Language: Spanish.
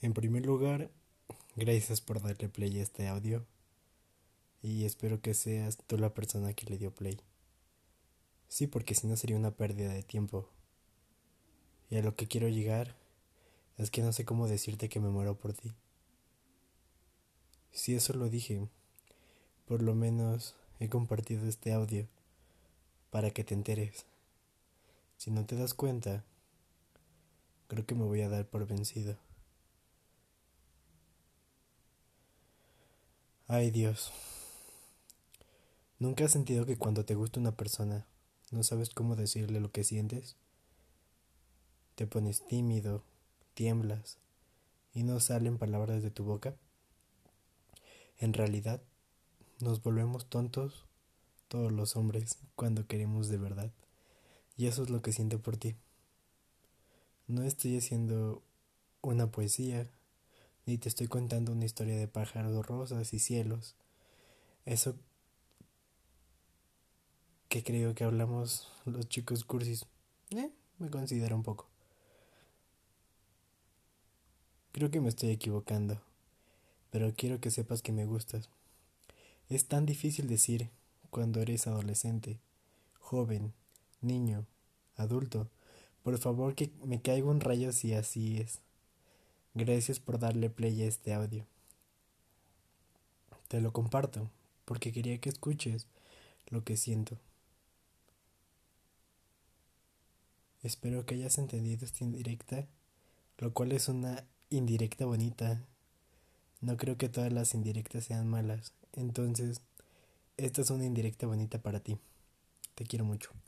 En primer lugar, gracias por darle play a este audio y espero que seas tú la persona que le dio play. Sí, porque si no sería una pérdida de tiempo. Y a lo que quiero llegar es que no sé cómo decirte que me muero por ti. Si eso lo dije, por lo menos he compartido este audio para que te enteres. Si no te das cuenta, creo que me voy a dar por vencido. Ay Dios. ¿Nunca has sentido que cuando te gusta una persona no sabes cómo decirle lo que sientes? Te pones tímido, tiemblas y no salen palabras de tu boca. En realidad, nos volvemos tontos todos los hombres cuando queremos de verdad. Y eso es lo que siento por ti. No estoy haciendo una poesía y te estoy contando una historia de pájaros rosas y cielos. Eso que creo que hablamos los chicos cursis. Eh, me considero un poco. Creo que me estoy equivocando, pero quiero que sepas que me gustas. Es tan difícil decir cuando eres adolescente, joven, niño, adulto. Por favor que me caiga un rayo si así es. Gracias por darle play a este audio. Te lo comparto porque quería que escuches lo que siento. Espero que hayas entendido esta indirecta, lo cual es una indirecta bonita. No creo que todas las indirectas sean malas. Entonces, esta es una indirecta bonita para ti. Te quiero mucho.